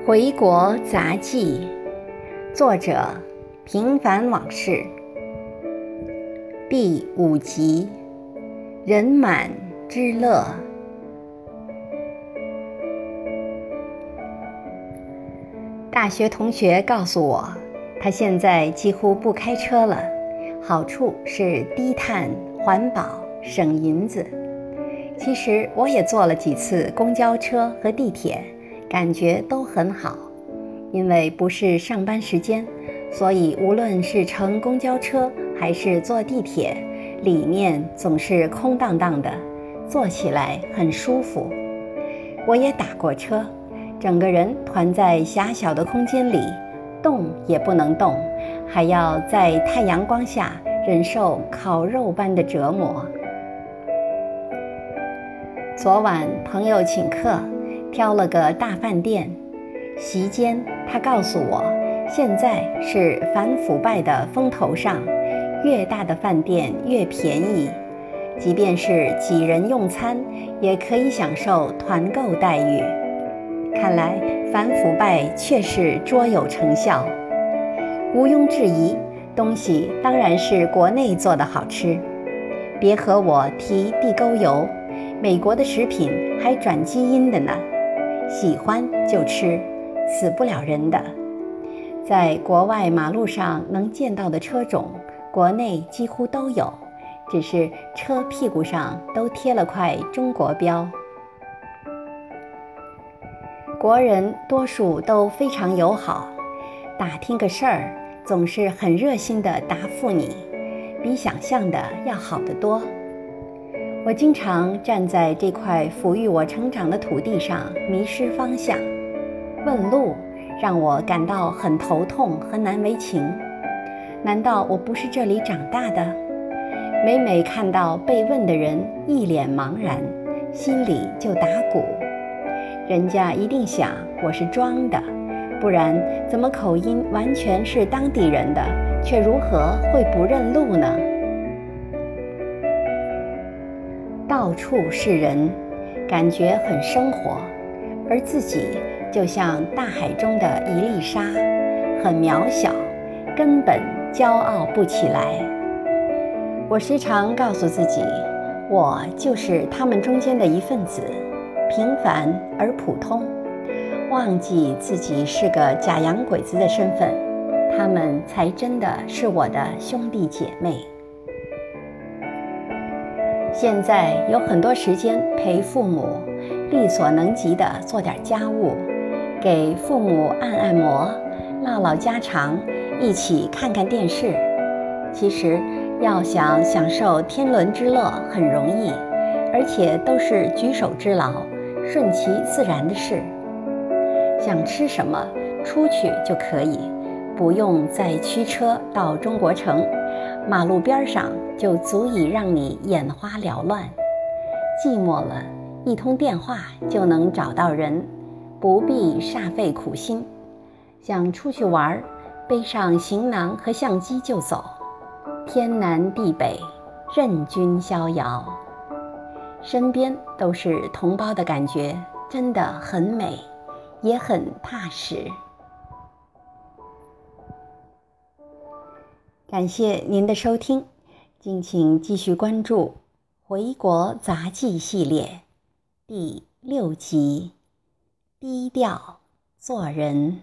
《回国杂记》，作者：平凡往事，第五集，人满之乐。大学同学告诉我，他现在几乎不开车了，好处是低碳、环保、省银子。其实我也坐了几次公交车和地铁。感觉都很好，因为不是上班时间，所以无论是乘公交车还是坐地铁，里面总是空荡荡的，坐起来很舒服。我也打过车，整个人团在狭小的空间里，动也不能动，还要在太阳光下忍受烤肉般的折磨。昨晚朋友请客。挑了个大饭店，席间他告诉我，现在是反腐败的风头上，越大的饭店越便宜，即便是几人用餐，也可以享受团购待遇。看来反腐败确实卓有成效，毋庸置疑，东西当然是国内做的好吃。别和我提地沟油，美国的食品还转基因的呢。喜欢就吃，死不了人的。在国外马路上能见到的车种，国内几乎都有，只是车屁股上都贴了块中国标。国人多数都非常友好，打听个事儿总是很热心地答复你，比想象的要好得多。我经常站在这块抚育我成长的土地上，迷失方向，问路让我感到很头痛和难为情。难道我不是这里长大的？每每看到被问的人一脸茫然，心里就打鼓。人家一定想我是装的，不然怎么口音完全是当地人的，却如何会不认路呢？到处是人，感觉很生活，而自己就像大海中的一粒沙，很渺小，根本骄傲不起来。我时常告诉自己，我就是他们中间的一份子，平凡而普通，忘记自己是个假洋鬼子的身份，他们才真的是我的兄弟姐妹。现在有很多时间陪父母，力所能及的做点家务，给父母按按摩，唠唠家常，一起看看电视。其实要想享受天伦之乐很容易，而且都是举手之劳，顺其自然的事。想吃什么，出去就可以，不用再驱车到中国城。马路边上就足以让你眼花缭乱，寂寞了，一通电话就能找到人，不必煞费苦心。想出去玩，背上行囊和相机就走，天南地北，任君逍遥。身边都是同胞的感觉，真的很美，也很踏实。感谢您的收听，敬请继续关注《回国杂技》系列第六集《低调做人》。